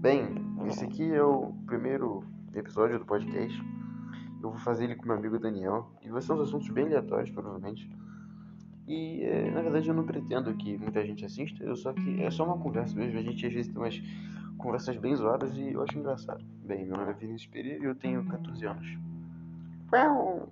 Bem, esse aqui é o primeiro episódio do podcast. Eu vou fazer ele com meu amigo Daniel. E vai ser uns assuntos bem aleatórios, provavelmente. E é, na verdade eu não pretendo que muita gente assista, eu só que é só uma conversa mesmo. A gente às vezes tem umas conversas bem zoadas e eu acho engraçado. Bem, meu nome é Vinícius Pereira e eu tenho 14 anos. Uau!